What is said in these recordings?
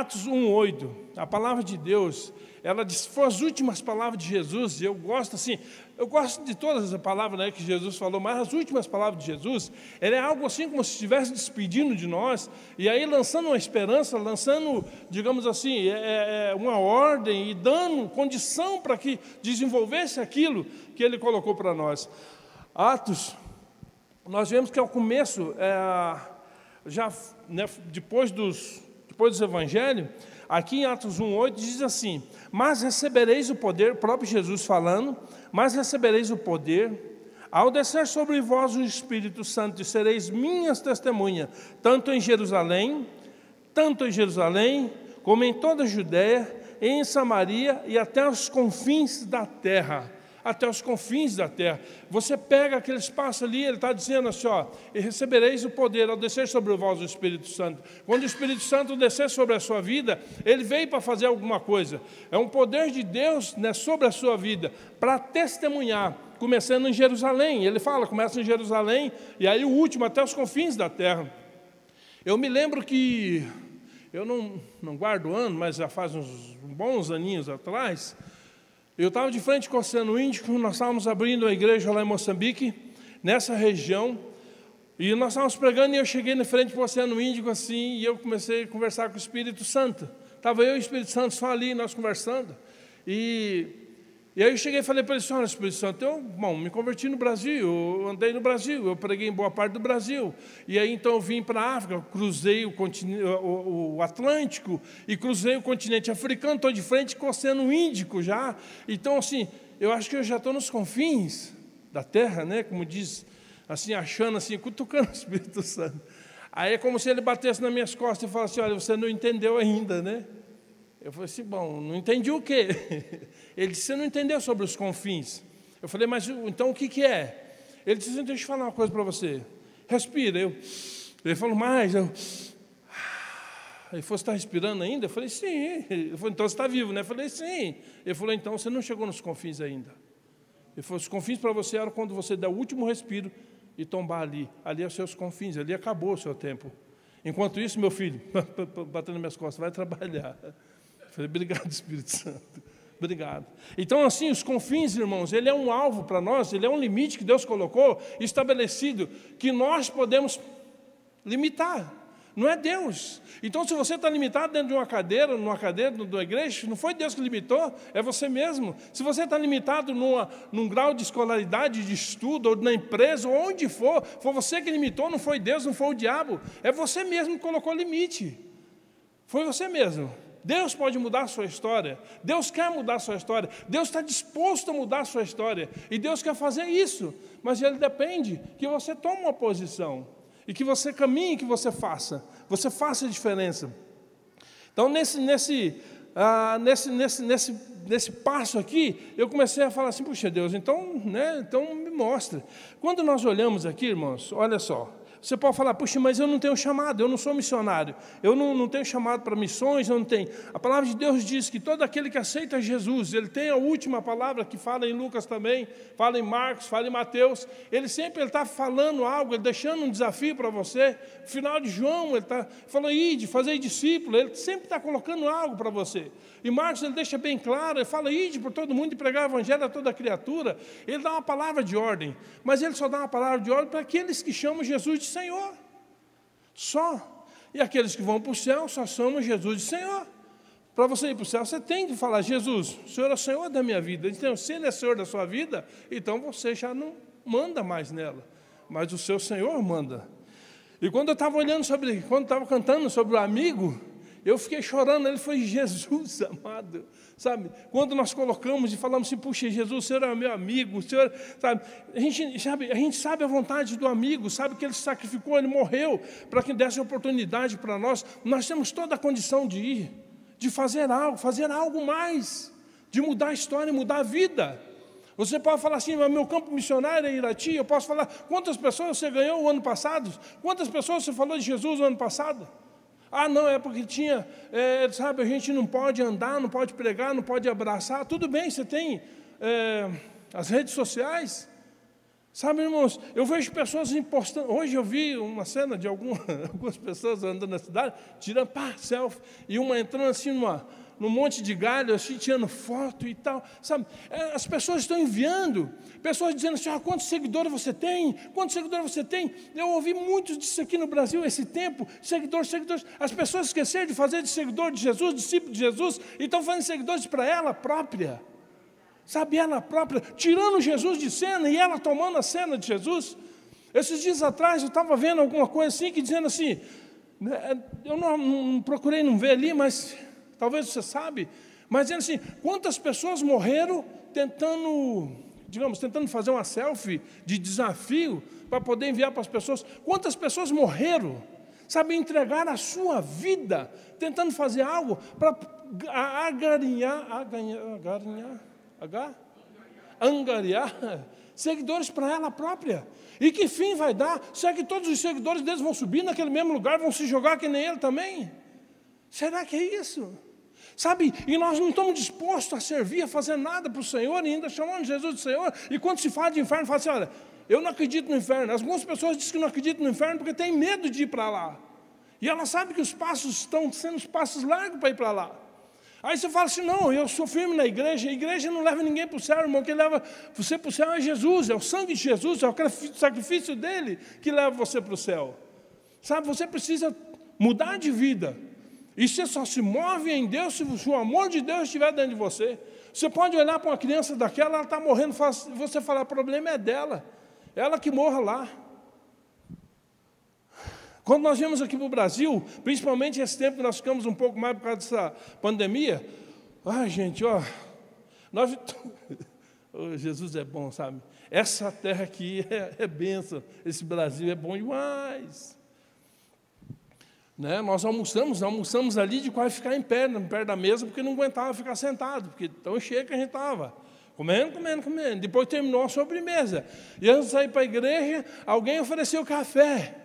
Atos 1:8, a palavra de Deus, ela diz, foi as últimas palavras de Jesus, e eu gosto assim, eu gosto de todas as palavras né, que Jesus falou, mas as últimas palavras de Jesus, ela é algo assim como se estivesse despedindo de nós, e aí lançando uma esperança, lançando, digamos assim, é, é, é uma ordem e dando condição para que desenvolvesse aquilo que ele colocou para nós. Atos, nós vemos que ao começo, é, já né, depois dos depois do Evangelho, aqui em Atos 1,8 diz assim: Mas recebereis o poder, próprio Jesus falando, mas recebereis o poder, ao descer sobre vós o Espírito Santo, e sereis minhas testemunhas, tanto em Jerusalém, tanto em Jerusalém, como em toda a Judéia, em Samaria e até os confins da terra até os confins da terra. Você pega aquele espaço ali, ele está dizendo assim: ó, e recebereis o poder ao descer sobre vós o Espírito Santo. Quando o Espírito Santo descer sobre a sua vida, ele veio para fazer alguma coisa. É um poder de Deus né, sobre a sua vida, para testemunhar, começando em Jerusalém. Ele fala, começa em Jerusalém, e aí o último, até os confins da terra. Eu me lembro que, eu não, não guardo ano, mas já faz uns bons aninhos atrás, eu estava de frente com o Oceano Índico, nós estávamos abrindo uma igreja lá em Moçambique, nessa região, e nós estávamos pregando e eu cheguei na frente do Oceano Índico assim, e eu comecei a conversar com o Espírito Santo. Estava eu e o Espírito Santo só ali, nós conversando. E e aí eu cheguei e falei para ele, senhora Espírito Santo, eu, bom, me converti no Brasil, eu andei no Brasil, eu preguei em boa parte do Brasil. E aí então eu vim para a África, cruzei o, o, o, Atlântico e cruzei o continente africano, estou de frente com o Oceano Índico já. Então, assim, eu acho que eu já estou nos confins da terra, né? Como diz, assim, achando assim, cutucando o Espírito Santo. Aí é como se ele batesse nas minhas costas e falasse, olha, você não entendeu ainda, né? Eu falei assim, bom, não entendi o quê? Ele disse, você não entendeu sobre os confins. Eu falei, mas então o que, que é? Ele disse, então, deixa eu falar uma coisa para você. Respira. Eu, ele falou, mais. Eu, ele falou, você está respirando ainda? Eu falei, sim. Ele falou, então você está vivo, né? Eu falei, sim. Ele falou, então você não chegou nos confins ainda. Ele falou, os confins para você eram quando você dá o último respiro e tombar ali. Ali é os seus confins, ali acabou o seu tempo. Enquanto isso, meu filho, batendo minhas costas, vai trabalhar. Falei, obrigado, Espírito Santo. Obrigado. Então, assim, os confins, irmãos, ele é um alvo para nós, ele é um limite que Deus colocou, estabelecido, que nós podemos limitar. Não é Deus. Então, se você está limitado dentro de uma cadeira, numa cadeira, numa igreja, não foi Deus que limitou, é você mesmo. Se você está limitado numa, num grau de escolaridade, de estudo, ou na empresa, ou onde for, foi você que limitou, não foi Deus, não foi o diabo. É você mesmo que colocou limite. Foi você mesmo. Deus pode mudar a sua história. Deus quer mudar a sua história. Deus está disposto a mudar a sua história. E Deus quer fazer isso. Mas Ele depende que você tome uma posição. E que você caminhe, que você faça. Você faça a diferença. Então, nesse, nesse, ah, nesse, nesse, nesse, nesse passo aqui, eu comecei a falar assim: puxa Deus, então, né, então me mostra. Quando nós olhamos aqui, irmãos, olha só. Você pode falar, puxa, mas eu não tenho chamado, eu não sou missionário, eu não, não tenho chamado para missões, eu não tenho. A palavra de Deus diz que todo aquele que aceita Jesus, ele tem a última palavra que fala em Lucas também, fala em Marcos, fala em Mateus, ele sempre está falando algo, ele deixando um desafio para você. No final de João, ele está falando, ide, fazer discípulo, ele sempre está colocando algo para você. E Marcos ele deixa bem claro, ele fala, ide por todo mundo e pregar o evangelho a toda criatura. Ele dá uma palavra de ordem, mas ele só dá uma palavra de ordem para aqueles que chamam Jesus de Senhor. Só. E aqueles que vão para o céu só chamam Jesus de Senhor. Para você ir para o céu, você tem que falar, Jesus, o Senhor é o Senhor da minha vida. Então, se Ele é Senhor da sua vida, então você já não manda mais nela. Mas o seu Senhor manda. E quando eu estava olhando sobre, quando estava cantando sobre o amigo, eu fiquei chorando, ele foi Jesus amado, sabe? Quando nós colocamos e falamos assim, puxa, Jesus, o Senhor é meu amigo, o Senhor, sabe? A gente sabe, a gente sabe a vontade do amigo, sabe que ele se sacrificou, ele morreu para que desse oportunidade para nós. Nós temos toda a condição de ir, de fazer algo, fazer algo mais, de mudar a história, mudar a vida. Você pode falar assim, meu campo missionário é Irati. Eu posso falar quantas pessoas você ganhou o ano passado? Quantas pessoas você falou de Jesus o ano passado? Ah, não, é porque tinha, é, sabe, a gente não pode andar, não pode pregar, não pode abraçar. Tudo bem, você tem é, as redes sociais. Sabe, irmãos, eu vejo pessoas impostando. Hoje eu vi uma cena de alguma, algumas pessoas andando na cidade, tirando pá, selfie, e uma entrando assim numa, num monte de galho, assim, tirando foto e tal. Sabe, é, as pessoas estão enviando, pessoas dizendo assim: ah, quantos seguidores você tem? Quantos seguidores você tem? Eu ouvi muitos disso aqui no Brasil esse tempo: seguidores, seguidores. As pessoas esqueceram de fazer de seguidor de Jesus, discípulo de Jesus, e estão fazendo seguidores para ela própria sabe, ela própria, tirando Jesus de cena e ela tomando a cena de Jesus. Esses dias atrás eu estava vendo alguma coisa assim, que dizendo assim, né, eu não, não, procurei não ver ali, mas talvez você sabe, mas dizendo assim, quantas pessoas morreram tentando, digamos, tentando fazer uma selfie de desafio para poder enviar para as pessoas, quantas pessoas morreram, sabe, entregar a sua vida tentando fazer algo para agarinhar, agarinhar, agarinhar H? Angariar seguidores para ela própria. E que fim vai dar? Será que todos os seguidores deles vão subir naquele mesmo lugar, vão se jogar que nem ele também? Será que é isso? Sabe, e nós não estamos dispostos a servir, a fazer nada para o Senhor, e ainda chamando Jesus de Senhor, e quando se fala de inferno, fala assim: olha, eu não acredito no inferno. Algumas pessoas dizem que não acreditam no inferno porque têm medo de ir para lá. E ela sabe que os passos estão sendo os passos largos para ir para lá. Aí você fala assim: não, eu sou firme na igreja, a igreja não leva ninguém para o céu, irmão, quem leva você para o céu é Jesus, é o sangue de Jesus, é o sacrifício dele que leva você para o céu. Sabe, você precisa mudar de vida. E você só se move em Deus se o amor de Deus estiver dentro de você. Você pode olhar para uma criança daquela, ela está morrendo, você falar, o problema é dela, ela que morra lá. Quando nós viemos aqui para o Brasil, principalmente esse tempo que nós ficamos um pouco mais por causa dessa pandemia, ai gente, ó, nós, oh, Jesus é bom, sabe? Essa terra aqui é, é benção, esse Brasil é bom demais. Né? Nós almoçamos, almoçamos ali de quase ficar em pé, perto da mesa, porque não aguentava ficar sentado, porque tão cheio que a gente estava. Comendo, comendo, comendo. Depois terminou a sobremesa. E antes de sair para a igreja, alguém ofereceu café.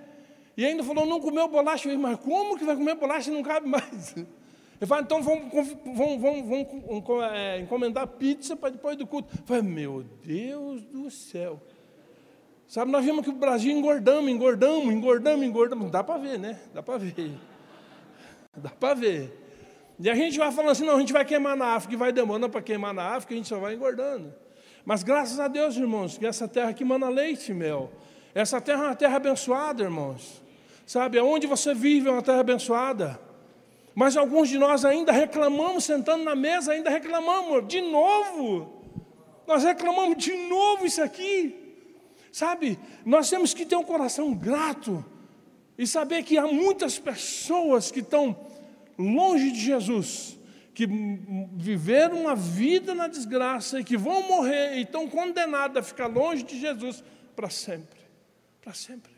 E ainda falou, não comeu bolacha. Eu falei, mas como que vai comer bolacha e não cabe mais? Ele falou, então vamos, vamos, vamos, vamos é, encomendar pizza para depois do culto. Eu falei, meu Deus do céu. Sabe, nós vimos que o Brasil engordamos, engordamos, engordamos, engordamos. Dá para ver, né? Dá para ver. Dá para ver. E a gente vai falando assim, não, a gente vai queimar na África, e vai demorando para queimar na África, a gente só vai engordando. Mas graças a Deus, irmãos, que essa terra aqui mana leite e mel. Essa terra é uma terra abençoada, irmãos. Sabe, aonde você vive é uma terra abençoada. Mas alguns de nós ainda reclamamos, sentando na mesa, ainda reclamamos, de novo. Nós reclamamos de novo isso aqui. Sabe, nós temos que ter um coração grato e saber que há muitas pessoas que estão longe de Jesus, que viveram uma vida na desgraça e que vão morrer e estão condenados a ficar longe de Jesus para sempre. Para sempre.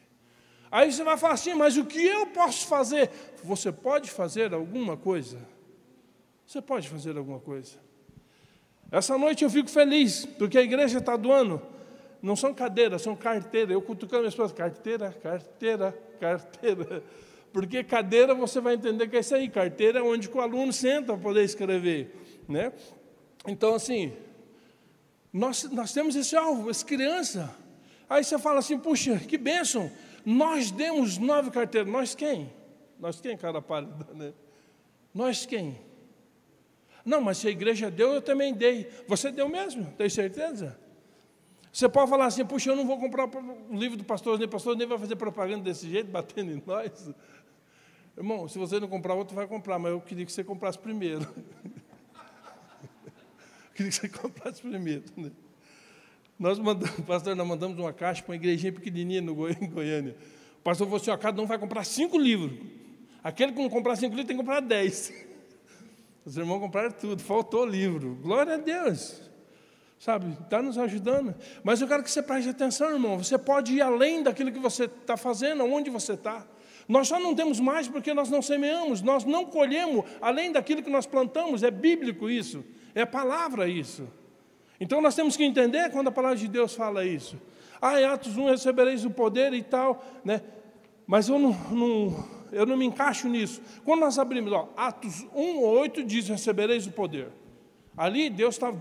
Aí você vai falar assim, mas o que eu posso fazer? Você pode fazer alguma coisa? Você pode fazer alguma coisa. Essa noite eu fico feliz, porque a igreja está doando. Não são cadeiras, são carteiras. Eu cutucando minha esposa, carteira, carteira, carteira. Porque cadeira você vai entender que é isso aí. Carteira é onde o aluno senta para poder escrever. Né? Então, assim, nós, nós temos esse alvo, essa criança. Aí você fala assim, puxa, que bênção. Nós demos nove carteiras. Nós quem? Nós quem, cara pálida, né? Nós quem? Não, mas se a igreja deu, eu também dei. Você deu mesmo? Tem certeza? Você pode falar assim, puxa, eu não vou comprar o livro do pastor, nem pastor nem vai fazer propaganda desse jeito, batendo em nós. Irmão, se você não comprar, outro vai comprar, mas eu queria que você comprasse primeiro. queria que você comprasse primeiro. Né? Nós mandamos, pastor, nós mandamos uma caixa para uma igrejinha pequenininha no Goi em Goiânia. O pastor falou assim: ó, cada um vai comprar cinco livros. Aquele que não comprar cinco livros tem que comprar dez. Os irmãos compraram tudo, faltou livro. Glória a Deus. Sabe, está nos ajudando. Mas eu quero que você preste atenção, irmão. Você pode ir além daquilo que você está fazendo, onde você está. Nós só não temos mais porque nós não semeamos, nós não colhemos além daquilo que nós plantamos. É bíblico isso, é palavra isso. Então nós temos que entender quando a palavra de Deus fala isso. Ah, em Atos 1 recebereis o poder e tal, né? Mas eu não, não, eu não me encaixo nisso. Quando nós abrimos, ó, Atos 1, 8 diz: recebereis o poder. Ali Deus está,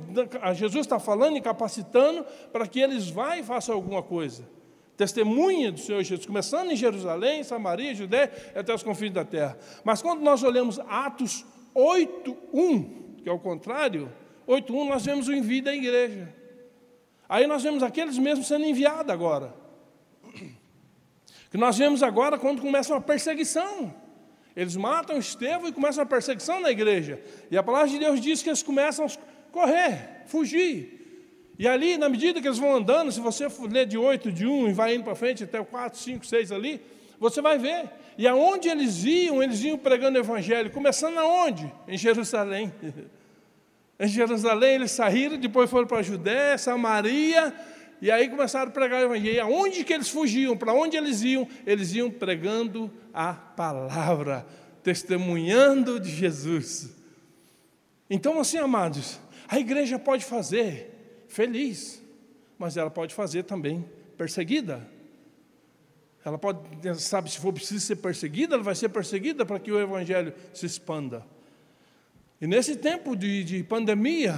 Jesus está falando e capacitando para que eles vá e façam alguma coisa. Testemunha do Senhor Jesus, começando em Jerusalém, Samaria, Judéia e até os confins da terra. Mas quando nós olhamos Atos 8:1, que é o contrário, 8:1 nós vemos o envio da igreja. Aí nós vemos aqueles mesmos sendo enviados agora. Que nós vemos agora quando começa uma perseguição. Eles matam Estevão e começa uma perseguição na igreja. E a palavra de Deus diz que eles começam a correr, fugir. E ali, na medida que eles vão andando, se você ler de 8, de 1 e vai indo para frente até o 4, 5, 6 ali, você vai ver. E aonde eles iam, eles iam pregando o evangelho. Começando aonde? Em Jerusalém. Em Jerusalém eles saíram, depois foram para a Judéia, Samaria, e aí começaram a pregar o evangelho. E aonde que eles fugiam? Para onde eles iam? Eles iam pregando a palavra, testemunhando de Jesus. Então, assim, amados, a igreja pode fazer feliz, mas ela pode fazer também perseguida. Ela pode, sabe, se for preciso ser perseguida, ela vai ser perseguida para que o evangelho se expanda. E nesse tempo de, de pandemia,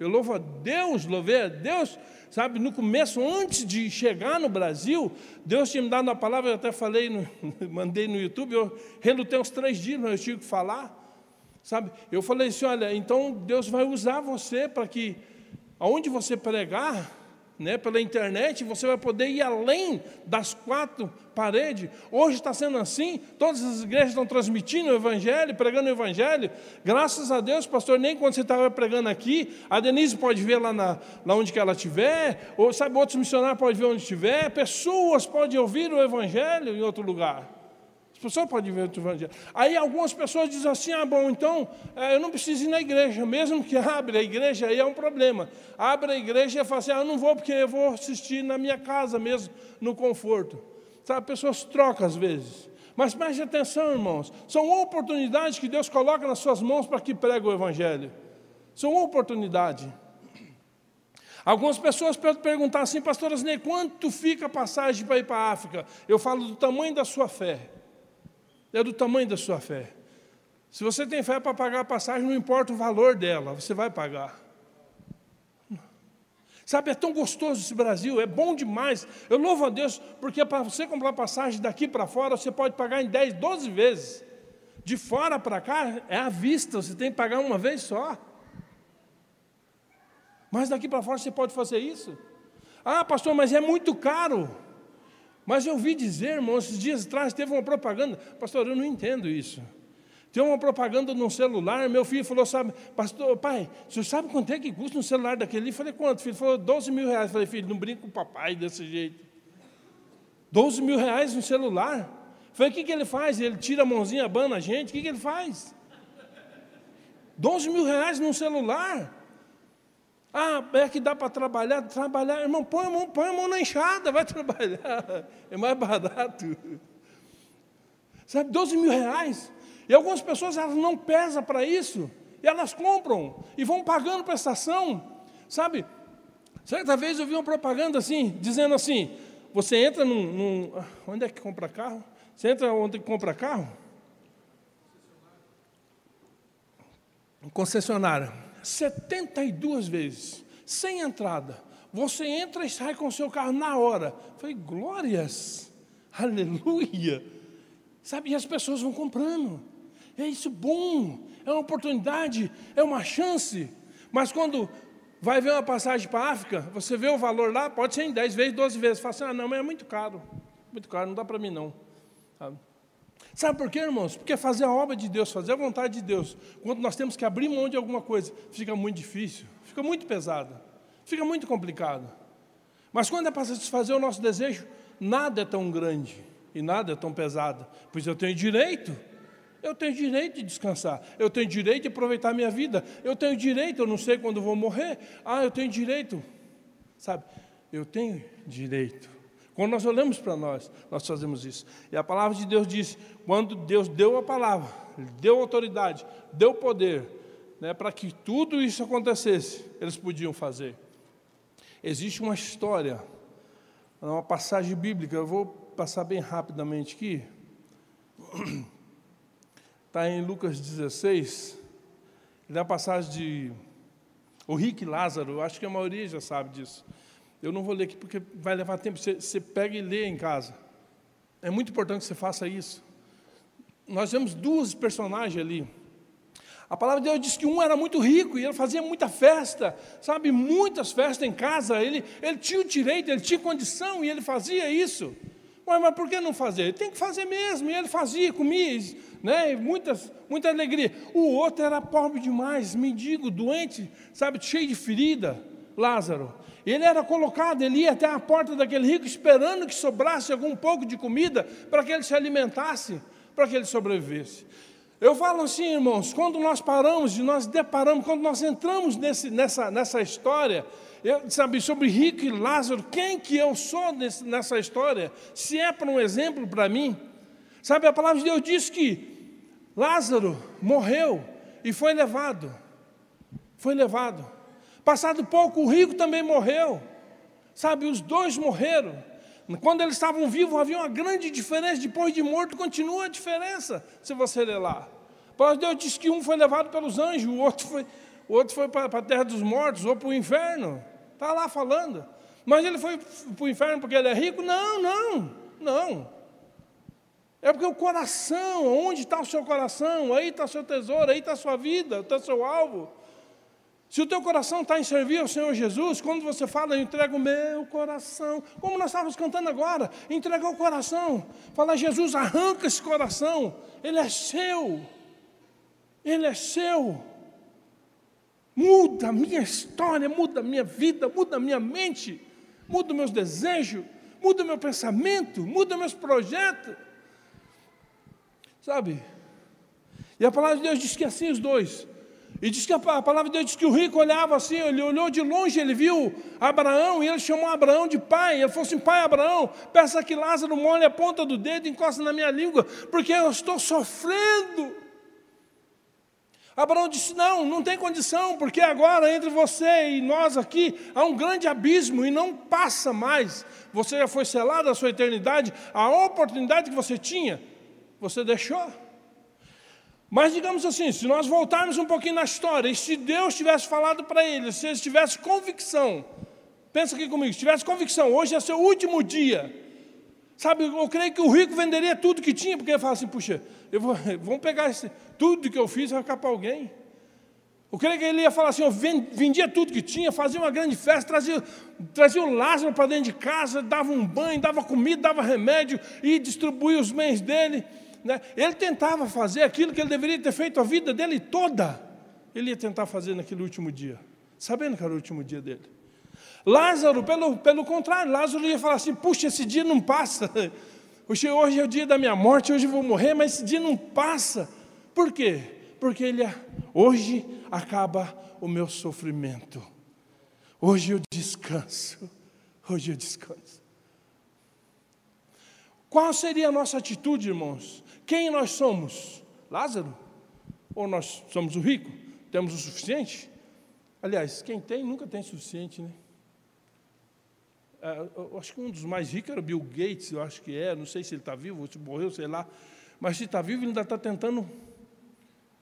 eu louvo a Deus, louvei a Deus, sabe, no começo, antes de chegar no Brasil, Deus tinha me dado uma palavra, eu até falei, no, mandei no YouTube, eu relutei uns três dias, mas eu tinha que falar, sabe? Eu falei assim: olha, então Deus vai usar você para que, aonde você pregar, né, pela internet, você vai poder ir além das quatro paredes. Hoje está sendo assim, todas as igrejas estão transmitindo o Evangelho, pregando o Evangelho. Graças a Deus, pastor, nem quando você estava pregando aqui, a Denise pode ver lá, na, lá onde que ela estiver, ou sabe, outros missionários podem ver onde estiver, pessoas podem ouvir o Evangelho em outro lugar. As pessoas podem ver o evangelho. Aí algumas pessoas dizem assim: ah, bom, então é, eu não preciso ir na igreja, mesmo que abra a igreja, aí é um problema. Abre a igreja e fala assim: ah, eu não vou porque eu vou assistir na minha casa mesmo, no conforto. Sabe, pessoas trocam às vezes. Mas preste atenção, irmãos, são oportunidades que Deus coloca nas suas mãos para que pregue o evangelho. São oportunidades. Algumas pessoas perguntar assim, pastor Asnei, quanto fica a passagem para ir para a África? Eu falo do tamanho da sua fé é do tamanho da sua fé. Se você tem fé para pagar a passagem, não importa o valor dela, você vai pagar. Sabe, é tão gostoso esse Brasil, é bom demais. Eu louvo a Deus, porque para você comprar passagem daqui para fora, você pode pagar em 10, 12 vezes. De fora para cá, é à vista, você tem que pagar uma vez só. Mas daqui para fora você pode fazer isso. Ah, pastor, mas é muito caro. Mas eu ouvi dizer, irmão, esses dias atrás teve uma propaganda. Pastor, eu não entendo isso. Tem uma propaganda no celular, meu filho falou, sabe, pastor, pai, o senhor sabe quanto é que custa um celular daquele? Eu falei, quanto? Filho falou, 12 mil reais. Eu falei, filho, não brinca com o papai desse jeito. 12 mil reais no celular. Eu falei, o que, que ele faz? Ele tira a mãozinha, abana a gente, o que, que ele faz? 12 mil reais num celular. Ah, é que dá para trabalhar? Trabalhar, irmão, põe a, mão, põe a mão na enxada, vai trabalhar. É mais barato. Sabe, 12 mil reais. E algumas pessoas elas não pesam para isso. E elas compram e vão pagando prestação. Sabe, certa vez eu vi uma propaganda assim, dizendo assim: você entra num, num. Onde é que compra carro? Você entra onde compra carro? Um concessionário 72 vezes, sem entrada. Você entra e sai com o seu carro na hora. falei, glórias, aleluia. Sabe, e as pessoas vão comprando. É isso bom, é uma oportunidade, é uma chance. Mas quando vai ver uma passagem para a África, você vê o valor lá, pode ser em 10 vezes, 12 vezes. Fala assim, ah, não, mas é muito caro. Muito caro, não dá para mim não. Sabe? Sabe por quê, irmãos? Porque fazer a obra de Deus, fazer a vontade de Deus, quando nós temos que abrir mão de alguma coisa, fica muito difícil, fica muito pesado, fica muito complicado. Mas quando é para satisfazer o nosso desejo, nada é tão grande e nada é tão pesado, pois eu tenho direito, eu tenho direito de descansar, eu tenho direito de aproveitar a minha vida, eu tenho direito, eu não sei quando vou morrer, ah, eu tenho direito, sabe? Eu tenho direito. Quando nós olhamos para nós, nós fazemos isso. E a palavra de Deus diz: quando Deus deu a palavra, deu autoridade, deu poder, né, para que tudo isso acontecesse, eles podiam fazer. Existe uma história, uma passagem bíblica, eu vou passar bem rapidamente aqui. Está em Lucas 16, é a passagem de O rico Lázaro, acho que a maioria já sabe disso. Eu não vou ler aqui porque vai levar tempo. Você, você pega e lê em casa. É muito importante que você faça isso. Nós vemos duas personagens ali. A palavra de Deus diz que um era muito rico e ele fazia muita festa, sabe, muitas festas em casa. Ele, ele tinha o direito, ele tinha condição e ele fazia isso. Mas, mas por que não fazer? Ele tem que fazer mesmo. E ele fazia, comia, né? Muitas, muita alegria. O outro era pobre demais, mendigo, doente, sabe, cheio de ferida, Lázaro. Ele era colocado, ele ia até a porta daquele rico esperando que sobrasse algum pouco de comida para que ele se alimentasse, para que ele sobrevivesse. Eu falo assim, irmãos, quando nós paramos e nós deparamos, quando nós entramos nesse, nessa, nessa história, eu, sabe, sobre Rico e Lázaro, quem que eu sou nesse, nessa história? Se é para um exemplo para mim, sabe, a palavra de Deus diz que Lázaro morreu e foi levado, foi levado. Passado pouco, o rico também morreu. Sabe, os dois morreram. Quando eles estavam vivos, havia uma grande diferença. Depois de morto, continua a diferença, se você ler lá. Pois Deus diz que um foi levado pelos anjos, o outro foi, o outro foi para a terra dos mortos ou para o inferno. Está lá falando. Mas ele foi para o inferno porque ele é rico? Não, não, não. É porque o coração, onde está o seu coração? Aí está o seu tesouro, aí está a sua vida, está o seu alvo. Se o teu coração está em servir ao Senhor Jesus, quando você fala, eu entrego o meu coração, como nós estávamos cantando agora, entregar o coração, fala, Jesus, arranca esse coração, ele é seu, ele é seu. Muda a minha história, muda a minha vida, muda a minha mente, muda meus desejos, muda meu pensamento, muda meus projetos. Sabe? E a palavra de Deus diz que assim os dois e diz que a palavra de Deus diz que o rico olhava assim, ele olhou de longe, ele viu Abraão e ele chamou Abraão de pai. Ele falou assim: Pai Abraão, peça que Lázaro molhe a ponta do dedo e encoste na minha língua, porque eu estou sofrendo. Abraão disse: Não, não tem condição, porque agora entre você e nós aqui há um grande abismo e não passa mais. Você já foi selado a sua eternidade, a oportunidade que você tinha, você deixou. Mas digamos assim, se nós voltarmos um pouquinho na história, e se Deus tivesse falado para ele, se ele tivesse convicção, pensa aqui comigo, se tivesse convicção, hoje é seu último dia, sabe, eu creio que o rico venderia tudo que tinha, porque ele fala assim, puxa, eu vou, vamos pegar esse, tudo que eu fiz vai ficar para alguém. Eu creio que ele ia falar assim, eu vendia tudo que tinha, fazia uma grande festa, trazia, trazia o Lázaro para dentro de casa, dava um banho, dava comida, dava remédio e distribuía os bens dele né? ele tentava fazer aquilo que ele deveria ter feito a vida dele toda. Ele ia tentar fazer naquele último dia, sabendo que era o último dia dele. Lázaro, pelo, pelo contrário, Lázaro ia falar assim: puxa, esse dia não passa. Hoje, é o dia da minha morte, hoje eu vou morrer, mas esse dia não passa. Por quê? Porque ele, hoje acaba o meu sofrimento. Hoje eu descanso. Hoje eu descanso. Qual seria a nossa atitude, irmãos? Quem nós somos? Lázaro? Ou nós somos o rico? Temos o suficiente? Aliás, quem tem nunca tem suficiente, né? É, eu acho que um dos mais ricos era Bill Gates, eu acho que é, não sei se ele está vivo se morreu, sei lá. Mas se está vivo, ele ainda está tentando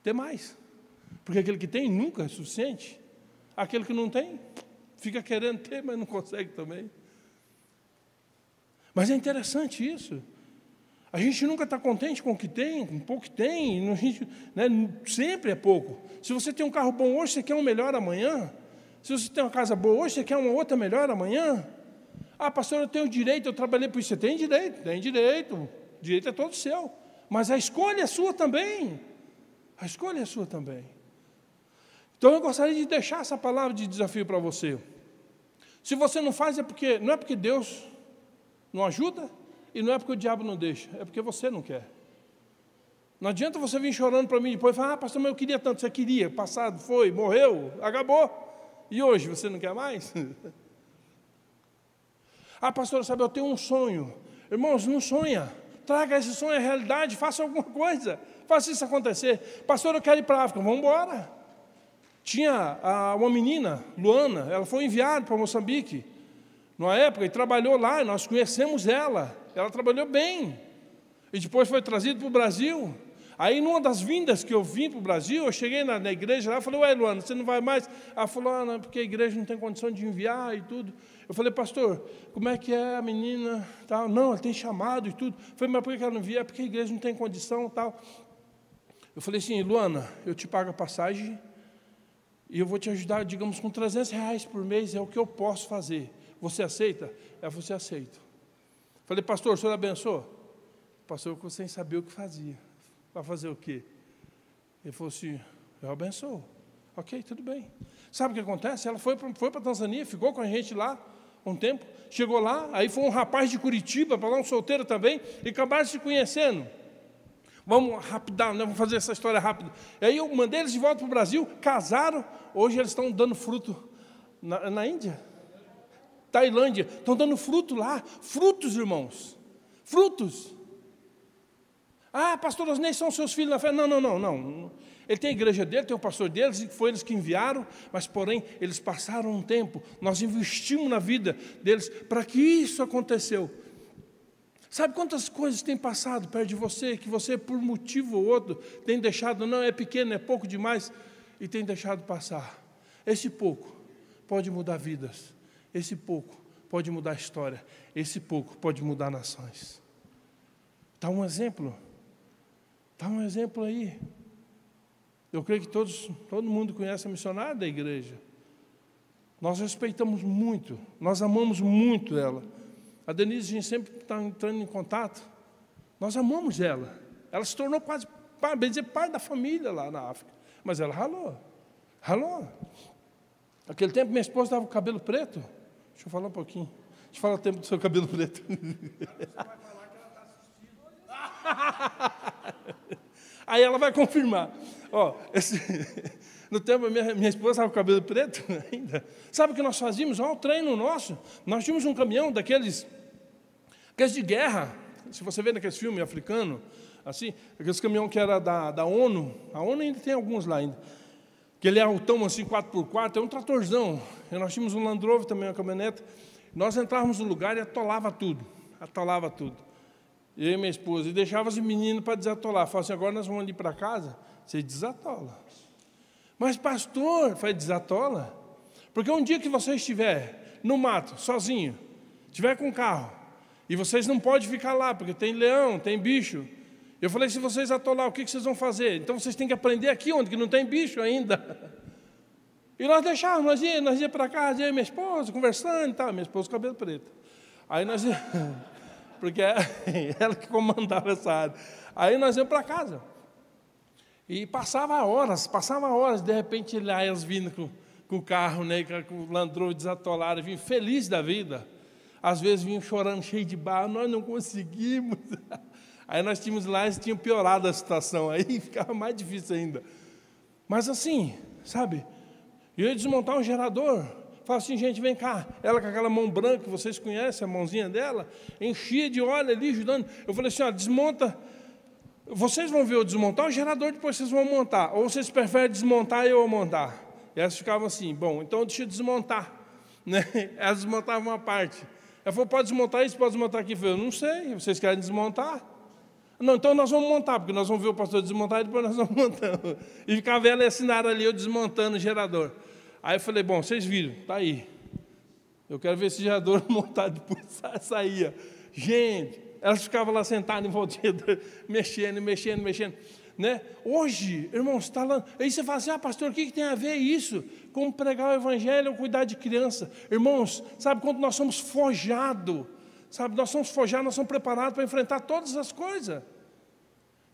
ter mais. Porque aquele que tem nunca é suficiente. Aquele que não tem, fica querendo ter, mas não consegue também. Mas é interessante isso. A gente nunca está contente com o que tem, com o pouco que tem, gente, né, sempre é pouco. Se você tem um carro bom hoje, você quer um melhor amanhã. Se você tem uma casa boa hoje, você quer uma outra melhor amanhã. Ah, pastor, eu tenho direito, eu trabalhei por isso. Você tem direito, tem direito. Direito é todo seu. Mas a escolha é sua também. A escolha é sua também. Então eu gostaria de deixar essa palavra de desafio para você. Se você não faz, é porque não é porque Deus não ajuda, e não é porque o diabo não deixa, é porque você não quer. Não adianta você vir chorando para mim depois e falar, ah, pastor, mas eu queria tanto, você queria, passado, foi, morreu, acabou. E hoje você não quer mais? ah, pastor, sabe, eu tenho um sonho. Irmãos, não sonha. Traga esse sonho à realidade, faça alguma coisa. Faça isso acontecer. Pastor, eu quero ir para a África. Vamos embora. Tinha uma menina, Luana, ela foi enviada para Moçambique, numa época, e trabalhou lá, nós conhecemos ela. Ela trabalhou bem. E depois foi trazida para o Brasil. Aí, numa das vindas que eu vim para o Brasil, eu cheguei na, na igreja lá e falei, ué, Luana, você não vai mais? Ela falou, ah, não, porque a igreja não tem condição de enviar e tudo. Eu falei, pastor, como é que é a menina? Tal. Não, ela tem chamado e tudo. Eu falei, mas por que ela não envia? É porque a igreja não tem condição tal. Eu falei assim, Luana, eu te pago a passagem e eu vou te ajudar, digamos, com 300 reais por mês, é o que eu posso fazer. Você aceita? É, você aceita. Falei, pastor, o senhor abençoa? Pastor, eu sem saber o que fazia. Para fazer o quê? Ele falou assim: Eu abençoo. Ok, tudo bem. Sabe o que acontece? Ela foi para foi Tanzânia, ficou com a gente lá um tempo. Chegou lá, aí foi um rapaz de Curitiba, para lá um solteiro também, e acabaram se conhecendo. Vamos rapidar, né? vamos fazer essa história rápida. E aí eu mandei eles de volta para o Brasil, casaram, hoje eles estão dando fruto na, na Índia. Tailândia, estão dando fruto lá, frutos, irmãos, frutos. Ah, pastor Osnei são seus filhos na fé. Não, não, não, não. Ele tem a igreja dele, tem o pastor deles, e foi eles que enviaram, mas porém eles passaram um tempo, nós investimos na vida deles para que isso aconteceu. Sabe quantas coisas têm passado perto de você, que você, por motivo ou outro, tem deixado, não é pequeno, é pouco demais, e tem deixado passar. Esse pouco pode mudar vidas, esse pouco pode mudar a história, esse pouco pode mudar nações. Está um exemplo Dá um exemplo aí. Eu creio que todos, todo mundo conhece a missionária da igreja. Nós respeitamos muito, nós amamos muito ela. A Denise, a gente sempre está entrando em contato. Nós amamos ela. Ela se tornou quase, bem dizer, pai da família lá na África. Mas ela ralou. Ralou. Aquele tempo minha esposa estava com cabelo preto. Deixa eu falar um pouquinho. Deixa eu falar o tempo do seu cabelo preto. Aí ela vai confirmar. Ó, esse, no tempo, minha, minha esposa estava com o cabelo preto ainda. Sabe o que nós fazíamos? Ó, o treino nosso. Nós tínhamos um caminhão daqueles, aqueles de guerra. Se você vê naqueles filmes africanos, assim, aqueles caminhão que era da, da ONU. A ONU ainda tem alguns lá ainda. Que ele é altão assim, 4x4, é um tratorzão. Nós tínhamos um Land Rover também, uma caminhonete. Nós entrávamos no lugar e atolava tudo. Atolava tudo eu e minha esposa, e deixava os meninos para desatolar. Falava assim, agora nós vamos ali para casa, você desatola. Mas pastor, foi desatola. Porque um dia que você estiver no mato, sozinho, estiver com carro, e vocês não podem ficar lá, porque tem leão, tem bicho. Eu falei, se vocês atolar, o que vocês vão fazer? Então vocês têm que aprender aqui, onde que não tem bicho ainda. E nós deixávamos, nós íamos, nós íamos para casa, eu e minha esposa, conversando e tal, minha esposa com cabelo preto. Aí nós íamos... porque é ela que comandava essa área. Aí nós íamos para casa. E passava horas, passava horas, de repente lá elas vindo com, com o carro, né, com o landrou desatolado, vinham felizes da vida. Às vezes vinham chorando, cheio de barro, nós não conseguimos. Aí nós tínhamos lá, eles tinham piorado a situação, aí ficava mais difícil ainda. Mas assim, sabe, eu ia desmontar um gerador, Fala assim, gente, vem cá. Ela com aquela mão branca, vocês conhecem, a mãozinha dela, enchia de óleo ali, ajudando. Eu falei assim, ó, desmonta. Vocês vão ver eu desmontar o gerador, depois vocês vão montar. Ou vocês preferem desmontar e eu montar? E elas ficavam assim, bom, então deixa eu desmontar. Né? Elas desmontavam uma parte. Ela falou, pode desmontar isso, pode desmontar aqui. Eu falei, não sei, vocês querem desmontar? Não, então nós vamos montar, porque nós vamos ver o pastor desmontar e depois nós vamos montando. E ficava ela assinada ali, eu desmontando o gerador. Aí eu falei, bom, vocês viram, tá aí. Eu quero ver esse gerador montado, depois saía. Gente, elas ficavam lá sentadas em mexendo, mexendo, mexendo. Né? Hoje, irmãos, está lá. Aí você fala assim: ah, pastor, o que, que tem a ver isso? Como pregar o evangelho ou cuidar de criança? Irmãos, sabe quando nós somos forjados? Sabe, nós somos forjados, nós somos preparados para enfrentar todas as coisas.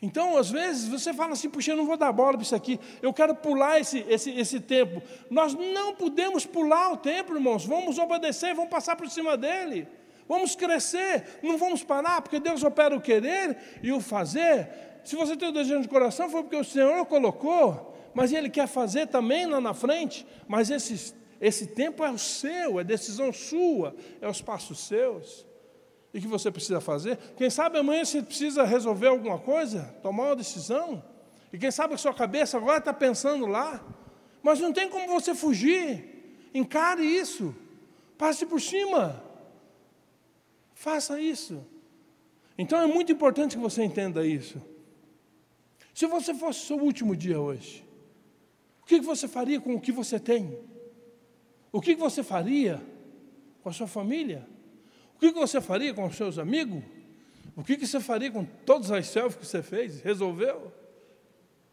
Então, às vezes, você fala assim, puxa, eu não vou dar bola para isso aqui, eu quero pular esse, esse, esse tempo. Nós não podemos pular o tempo, irmãos, vamos obedecer, vamos passar por cima dele, vamos crescer, não vamos parar, porque Deus opera o querer e o fazer. Se você tem o desejo de coração, foi porque o Senhor colocou, mas Ele quer fazer também lá na frente, mas esse, esse tempo é o seu, é decisão sua, é os passos seus e que você precisa fazer. Quem sabe amanhã você precisa resolver alguma coisa, tomar uma decisão. E quem sabe a sua cabeça agora está pensando lá. Mas não tem como você fugir. Encare isso. Passe por cima. Faça isso. Então é muito importante que você entenda isso. Se você fosse o seu último dia hoje, o que você faria com o que você tem? O que você faria com a sua família? O que você faria com os seus amigos? O que você faria com todas as selfies que você fez? Resolveu?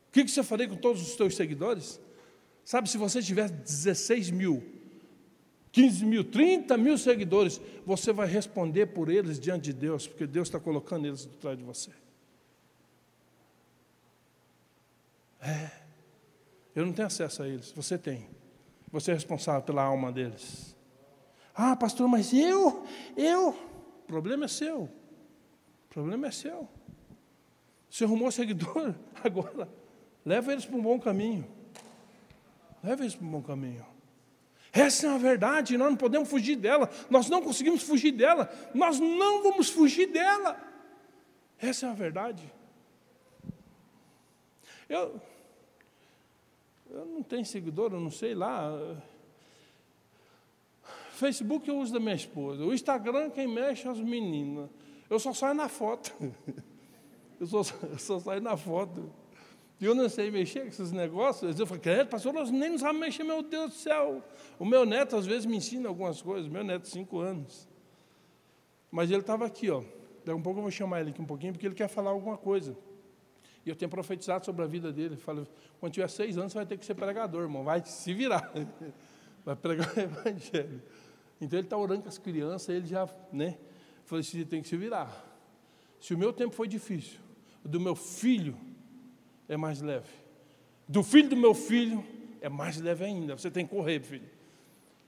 O que você faria com todos os seus seguidores? Sabe, se você tiver 16 mil, 15 mil, 30 mil seguidores, você vai responder por eles diante de Deus, porque Deus está colocando eles atrás de você. É. Eu não tenho acesso a eles, você tem. Você é responsável pela alma deles. Ah, pastor, mas eu, eu. O problema é seu. O problema é seu. Você arrumou seguidor, agora leva eles para um bom caminho. Leva eles para um bom caminho. Essa é a verdade, nós não podemos fugir dela, nós não conseguimos fugir dela, nós não vamos fugir dela. Essa é a verdade. Eu, eu não tenho seguidor, eu não sei lá. Facebook eu uso da minha esposa. O Instagram quem mexe é as meninas. Eu só saio na foto. Eu só, eu só saio na foto. E eu não sei mexer com esses negócios. Eu falei, credo, pastor, nós nem sabemos mexer, meu Deus do céu. O meu neto às vezes me ensina algumas coisas, meu neto, cinco anos. Mas ele estava aqui, ó. Daqui um pouco eu vou chamar ele aqui um pouquinho, porque ele quer falar alguma coisa. E eu tenho profetizado sobre a vida dele. Falo, quando tiver seis anos, você vai ter que ser pregador, irmão. Vai se virar. Vai pregar o evangelho. Então ele está orando com as crianças, ele já, né? Falei assim, tem que se virar. Se o meu tempo foi difícil, o do meu filho é mais leve. Do filho do meu filho é mais leve ainda. Você tem que correr, filho.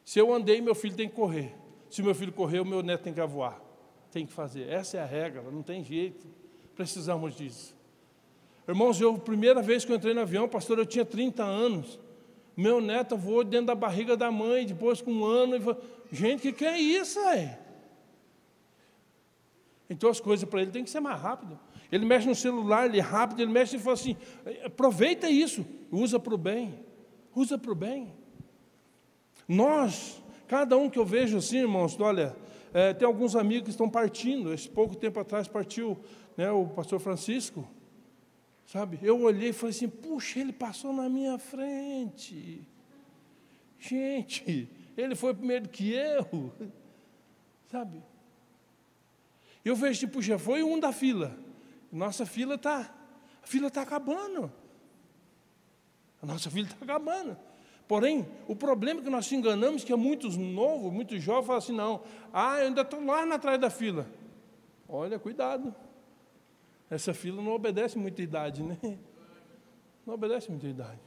Se eu andei, meu filho tem que correr. Se meu filho correr, o meu neto tem que voar. Tem que fazer. Essa é a regra, não tem jeito. Precisamos disso. Irmãos, eu, primeira vez que eu entrei no avião, pastor, eu tinha 30 anos. Meu neto voou dentro da barriga da mãe, depois com um ano. E Gente, que, que é isso aí? Então as coisas para ele tem que ser mais rápido. Ele mexe no celular, ele é rápido, ele mexe e fala assim: aproveita isso, usa para o bem, usa para o bem. Nós, cada um que eu vejo assim, irmãos, olha, é, tem alguns amigos que estão partindo. Esse pouco tempo atrás partiu né, o pastor Francisco. Sabe? Eu olhei e falei assim: puxa, ele passou na minha frente. Gente, ele foi primeiro que eu. Sabe? Eu vejo, tipo, já foi um da fila. Nossa fila está. A fila está acabando. A nossa fila está acabando. Porém, o problema é que nós enganamos que é muitos novos, muitos jovens falam assim, não, ah, eu ainda estou lá na trás da fila. Olha, cuidado. Essa fila não obedece muita idade, né? Não obedece muita idade.